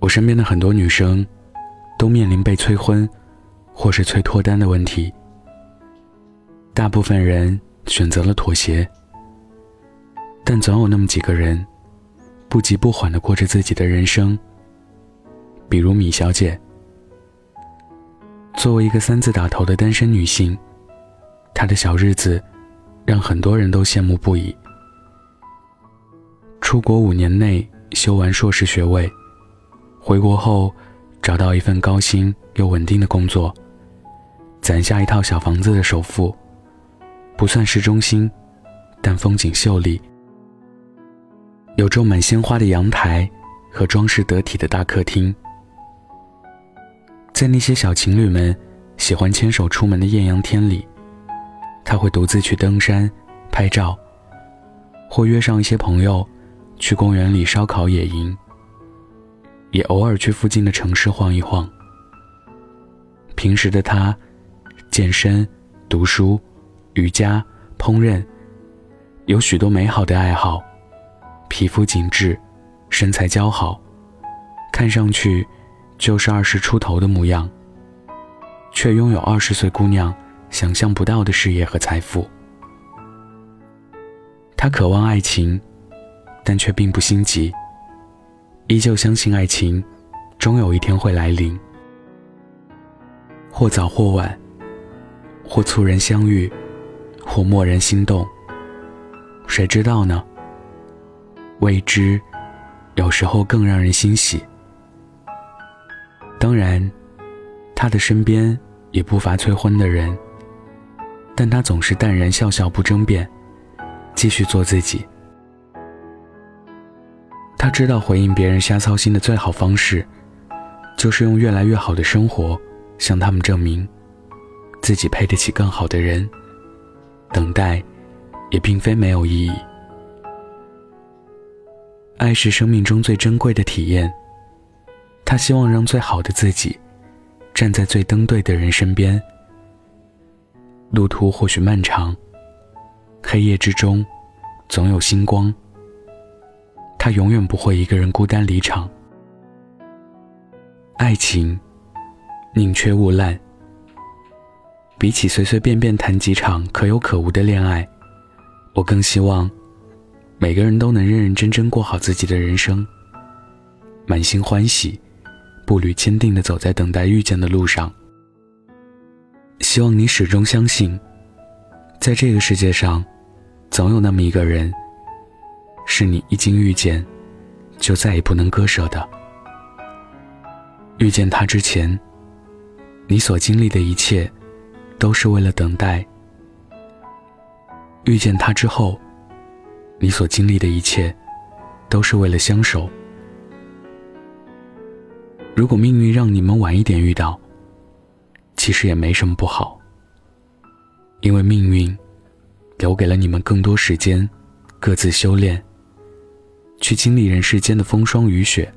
我身边的很多女生，都面临被催婚，或是催脱单的问题。大部分人选择了妥协，但总有那么几个人，不急不缓的过着自己的人生。比如米小姐，作为一个三字打头的单身女性，她的小日子，让很多人都羡慕不已。出国五年内修完硕士学位。回国后，找到一份高薪又稳定的工作，攒下一套小房子的首付，不算市中心，但风景秀丽，有种满鲜花的阳台和装饰得体的大客厅。在那些小情侣们喜欢牵手出门的艳阳天里，他会独自去登山拍照，或约上一些朋友去公园里烧烤野营。也偶尔去附近的城市晃一晃。平时的他，健身、读书、瑜伽、烹饪，有许多美好的爱好，皮肤紧致，身材姣好，看上去就是二十出头的模样，却拥有二十岁姑娘想象不到的事业和财富。他渴望爱情，但却并不心急。依旧相信爱情，终有一天会来临，或早或晚，或猝然相遇，或蓦然心动。谁知道呢？未知，有时候更让人欣喜。当然，他的身边也不乏催婚的人，但他总是淡然笑笑，不争辩，继续做自己。他知道回应别人瞎操心的最好方式，就是用越来越好的生活向他们证明，自己配得起更好的人。等待，也并非没有意义。爱是生命中最珍贵的体验。他希望让最好的自己，站在最登对的人身边。路途或许漫长，黑夜之中，总有星光。他永远不会一个人孤单离场。爱情，宁缺毋滥。比起随随便便谈几场可有可无的恋爱，我更希望每个人都能认认真真过好自己的人生，满心欢喜，步履坚定的走在等待遇见的路上。希望你始终相信，在这个世界上，总有那么一个人。是你一经遇见，就再也不能割舍的。遇见他之前，你所经历的一切，都是为了等待；遇见他之后，你所经历的一切，都是为了相守。如果命运让你们晚一点遇到，其实也没什么不好，因为命运留给了你们更多时间，各自修炼。去经历人世间的风霜雨雪，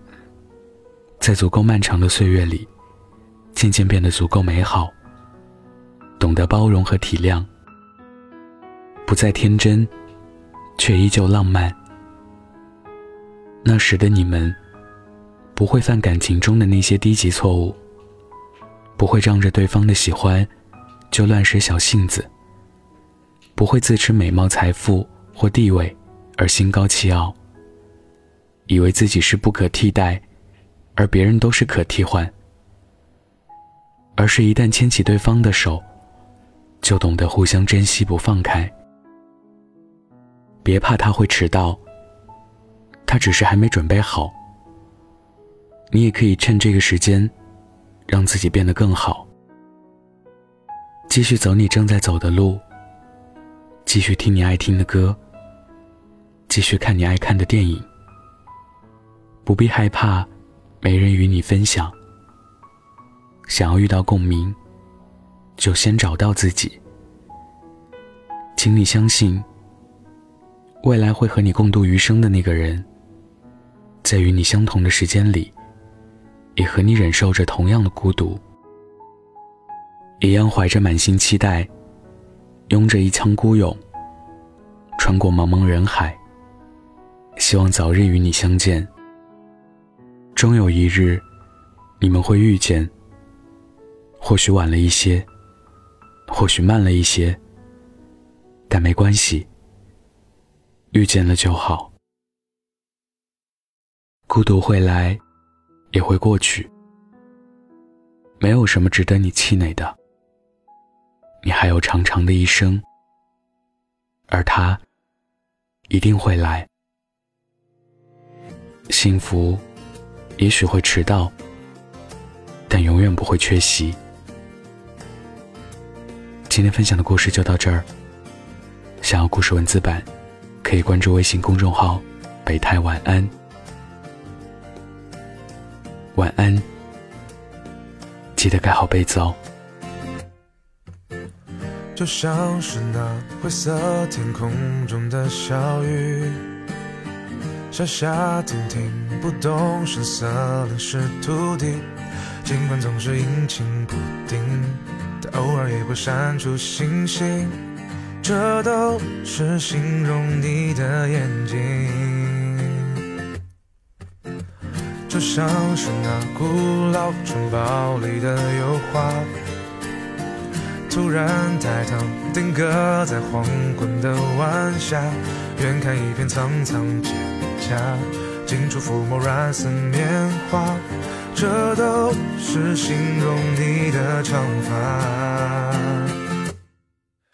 在足够漫长的岁月里，渐渐变得足够美好。懂得包容和体谅，不再天真，却依旧浪漫。那时的你们，不会犯感情中的那些低级错误，不会仗着对方的喜欢就乱使小性子，不会自持美貌、财富或地位而心高气傲。以为自己是不可替代，而别人都是可替换，而是一旦牵起对方的手，就懂得互相珍惜不放开。别怕他会迟到，他只是还没准备好。你也可以趁这个时间，让自己变得更好，继续走你正在走的路，继续听你爱听的歌，继续看你爱看的电影。不必害怕，没人与你分享。想要遇到共鸣，就先找到自己。请你相信，未来会和你共度余生的那个人，在与你相同的时间里，也和你忍受着同样的孤独，一样怀着满心期待，拥着一腔孤勇，穿过茫茫人海，希望早日与你相见。终有一日，你们会遇见。或许晚了一些，或许慢了一些，但没关系，遇见了就好。孤独会来，也会过去，没有什么值得你气馁的。你还有长长的一生，而他一定会来。幸福。也许会迟到，但永远不会缺席。今天分享的故事就到这儿。想要故事文字版，可以关注微信公众号“北太晚安”。晚安，记得盖好被子哦。就像是那灰色天空中的小雨。下下停停，不动声色淋湿土地。尽管总是阴晴不定，但偶尔也会闪出星星。这都是形容你的眼睛，就像是那古老城堡里的油画，突然抬头定格在黄昏的晚霞，远看一片苍苍蒹葭。近处抚摸软丝棉花，这都是形容你的长发。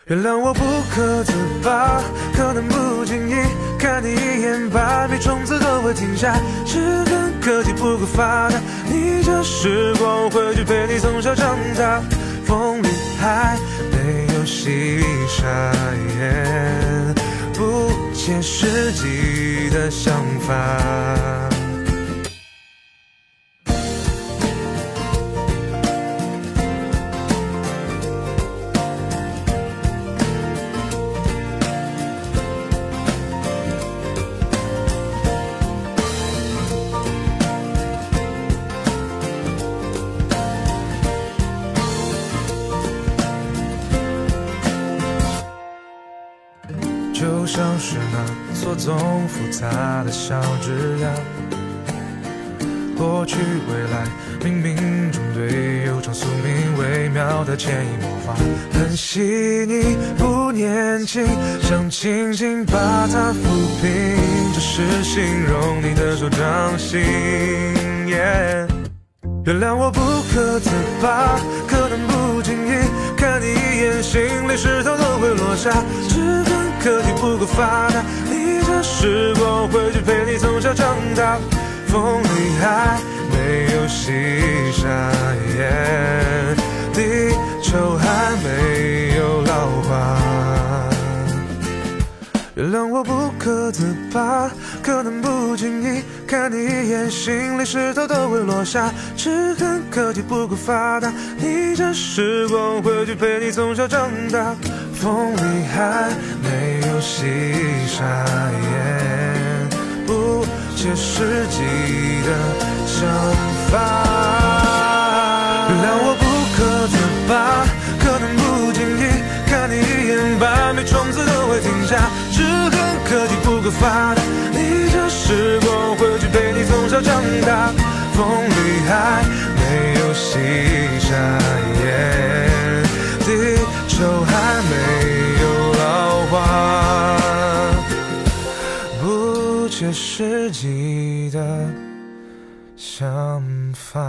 原谅我不可自拔，可能不经意看你一眼，百米冲刺都会停下。只恨科技不够发达，逆着时光回去陪你从小长大。风里还没有细沙。不切实际的想法。的小枝桠，过去未来冥冥中对悠长宿命微妙的潜移默化，很细腻不年轻，想轻轻把它抚平，这是形容你的手掌心。原谅我不可自拔，可能不经意看你眼，心里石头都会落下。只恨科技不够发达，逆着时光回去陪你从小长大。风里还没有细沙，地球还没有老化。原谅我不可自拔，可能不经意看你一眼，心里石头都会落下。只恨科技不够发达，逆着时光回去陪你从小长大。风里还没有细沙，不切实际的想法。原谅我不可自拔，可能不经意看你一眼，百米冲刺都会停下。只恨科技不够发，逆着时光回去陪你从小长大。风里还没有细沙，地球还没有老化。不切实际的想法。